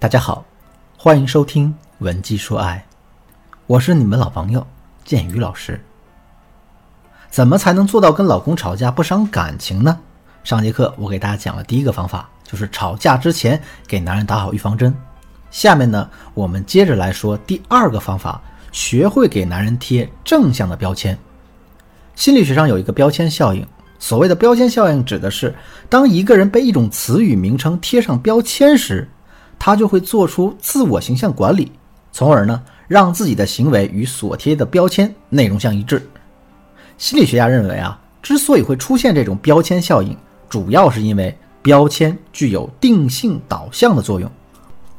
大家好，欢迎收听《文姬说爱》，我是你们老朋友建宇老师。怎么才能做到跟老公吵架不伤感情呢？上节课我给大家讲了第一个方法，就是吵架之前给男人打好预防针。下面呢，我们接着来说第二个方法，学会给男人贴正向的标签。心理学上有一个标签效应，所谓的标签效应指的是，当一个人被一种词语名称贴上标签时，他就会做出自我形象管理，从而呢，让自己的行为与所贴的标签内容相一致。心理学家认为啊，之所以会出现这种标签效应，主要是因为标签具有定性导向的作用，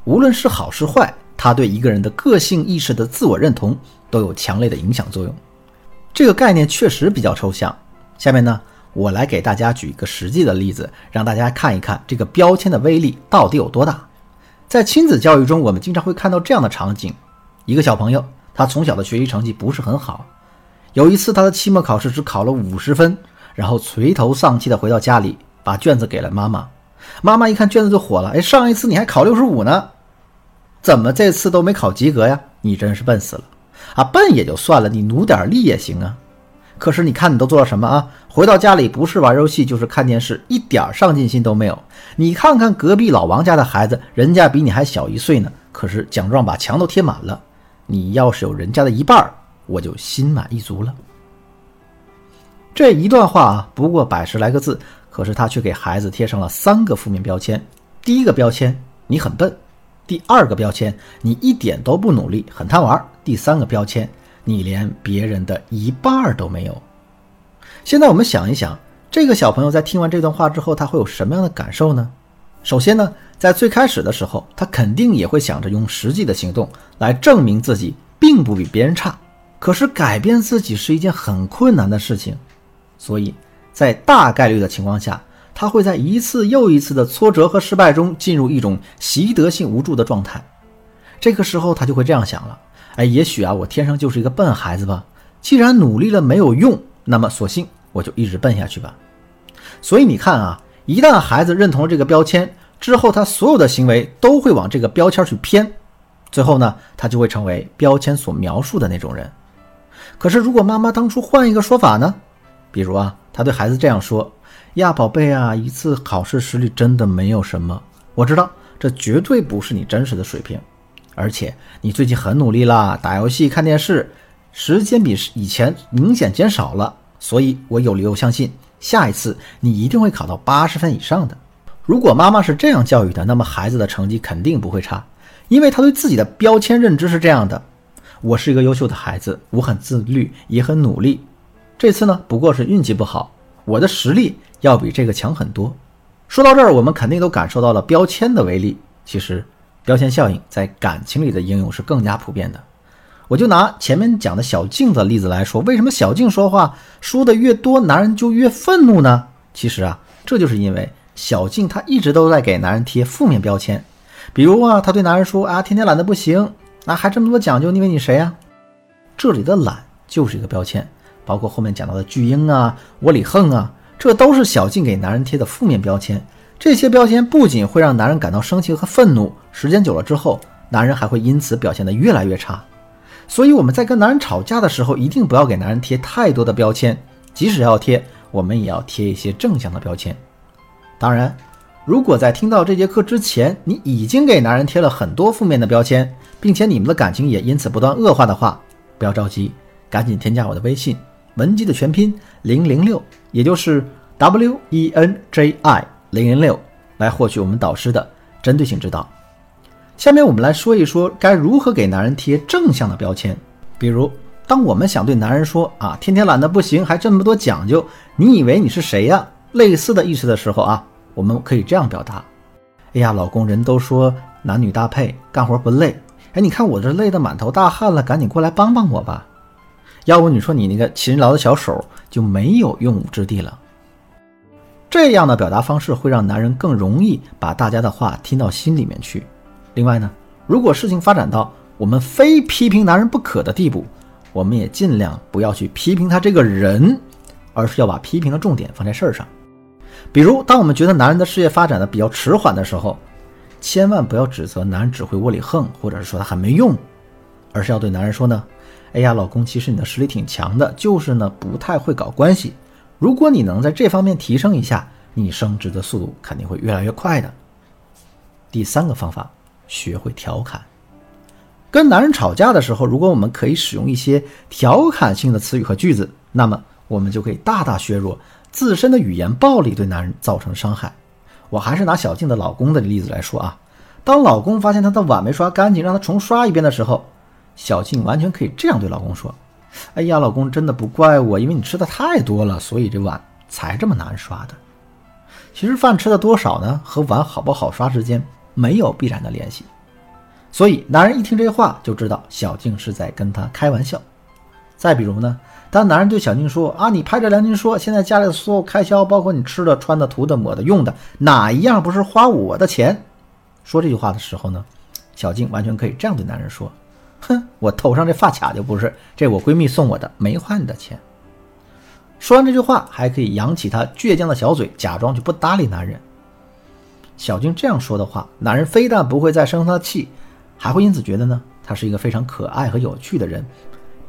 无论是好是坏，它对一个人的个性意识的自我认同都有强烈的影响作用。这个概念确实比较抽象。下面呢，我来给大家举一个实际的例子，让大家看一看这个标签的威力到底有多大。在亲子教育中，我们经常会看到这样的场景：一个小朋友，他从小的学习成绩不是很好，有一次他的期末考试只考了五十分，然后垂头丧气的回到家里，把卷子给了妈妈。妈妈一看卷子就火了：“哎，上一次你还考六十五呢，怎么这次都没考及格呀？你真是笨死了！”啊，笨也就算了，你努点力也行啊。可是你看你都做了什么啊？回到家里不是玩游戏就是看电视，一点上进心都没有。你看看隔壁老王家的孩子，人家比你还小一岁呢，可是奖状把墙都贴满了。你要是有人家的一半，我就心满意足了。这一段话啊，不过百十来个字，可是他却给孩子贴上了三个负面标签。第一个标签，你很笨。第二个标签，你一点都不努力，很贪玩。第三个标签，你连别人的一半都没有。现在我们想一想，这个小朋友在听完这段话之后，他会有什么样的感受呢？首先呢，在最开始的时候，他肯定也会想着用实际的行动来证明自己并不比别人差。可是改变自己是一件很困难的事情，所以在大概率的情况下。他会在一次又一次的挫折和失败中进入一种习得性无助的状态，这个时候他就会这样想了：哎，也许啊，我天生就是一个笨孩子吧。既然努力了没有用，那么索性我就一直笨下去吧。所以你看啊，一旦孩子认同了这个标签之后，他所有的行为都会往这个标签去偏，最后呢，他就会成为标签所描述的那种人。可是如果妈妈当初换一个说法呢？比如啊，他对孩子这样说。呀，宝贝啊，一次考试失利真的没有什么。我知道这绝对不是你真实的水平，而且你最近很努力啦，打游戏、看电视，时间比以前明显减少了。所以我有理由相信，下一次你一定会考到八十分以上的。如果妈妈是这样教育的，那么孩子的成绩肯定不会差，因为他对自己的标签认知是这样的：我是一个优秀的孩子，我很自律，也很努力。这次呢，不过是运气不好，我的实力。要比这个强很多。说到这儿，我们肯定都感受到了标签的威力。其实，标签效应在感情里的应用是更加普遍的。我就拿前面讲的小静的例子来说，为什么小静说话说的越多，男人就越愤怒呢？其实啊，这就是因为小静她一直都在给男人贴负面标签。比如啊，她对男人说啊，天天懒得不行，啊，还这么多讲究，你以为你谁呀？这里的懒就是一个标签，包括后面讲到的巨婴啊，窝里横啊。这都是小静给男人贴的负面标签，这些标签不仅会让男人感到生气和愤怒，时间久了之后，男人还会因此表现得越来越差。所以我们在跟男人吵架的时候，一定不要给男人贴太多的标签，即使要贴，我们也要贴一些正向的标签。当然，如果在听到这节课之前，你已经给男人贴了很多负面的标签，并且你们的感情也因此不断恶化的话，不要着急，赶紧添加我的微信。文姬的全拼零零六，也就是 W E N J I 零零六，来获取我们导师的针对性指导。下面我们来说一说该如何给男人贴正向的标签。比如，当我们想对男人说啊，天天懒得不行，还这么多讲究，你以为你是谁呀？类似的意思的时候啊，我们可以这样表达：哎呀，老公，人都说男女搭配，干活不累。哎，你看我这累得满头大汗了，赶紧过来帮帮我吧。要不你说你那个勤劳的小手就没有用武之地了。这样的表达方式会让男人更容易把大家的话听到心里面去。另外呢，如果事情发展到我们非批评男人不可的地步，我们也尽量不要去批评他这个人，而是要把批评的重点放在事儿上。比如，当我们觉得男人的事业发展的比较迟缓的时候，千万不要指责男人只会窝里横，或者是说他很没用，而是要对男人说呢：“哎呀，老公，其实你的实力挺强的，就是呢不太会搞关系。如果你能在这方面提升一下，你升职的速度肯定会越来越快的。”第三个方法，学会调侃。跟男人吵架的时候，如果我们可以使用一些调侃性的词语和句子，那么我们就可以大大削弱自身的语言暴力对男人造成的伤害。我还是拿小静的老公的例子来说啊，当老公发现他的碗没刷干净，让他重刷一遍的时候，小静完全可以这样对老公说：“哎呀，老公真的不怪我，因为你吃的太多了，所以这碗才这么难刷的。”其实饭吃的多少呢，和碗好不好刷之间没有必然的联系。所以，男人一听这话就知道小静是在跟他开玩笑。再比如呢，当男人对小静说：“啊，你拍着良心说，现在家里的所有开销，包括你吃的、穿的、涂的、抹的、用的，哪一样不是花我的钱？”说这句话的时候呢，小静完全可以这样对男人说：“哼，我头上这发卡就不是，这我闺蜜送我的，没花你的钱。”说完这句话，还可以扬起她倔强的小嘴，假装就不搭理男人。小静这样说的话，男人非但不会再生她的气。还会因此觉得呢，她是一个非常可爱和有趣的人，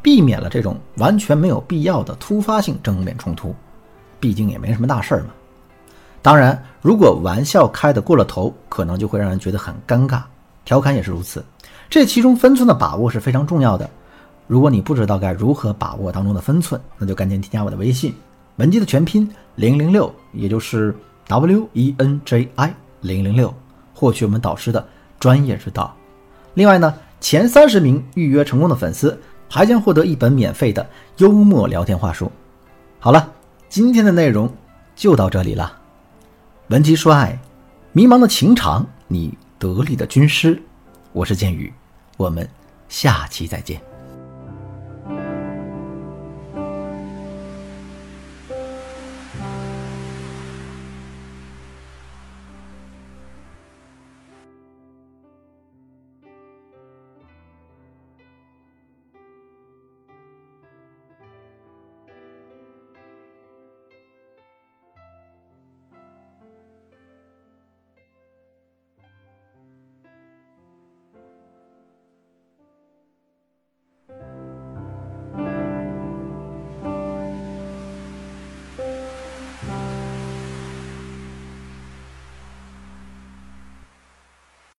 避免了这种完全没有必要的突发性正面冲突。毕竟也没什么大事儿嘛。当然，如果玩笑开得过了头，可能就会让人觉得很尴尬。调侃也是如此，这其中分寸的把握是非常重要的。如果你不知道该如何把握当中的分寸，那就赶紧添加我的微信，文姬的全拼零零六，也就是 W E N J I 零零六，获取我们导师的专业指导。另外呢，前三十名预约成功的粉丝还将获得一本免费的幽默聊天话术。好了，今天的内容就到这里了。文姬说爱，迷茫的情场，你得力的军师，我是剑宇，我们下期再见。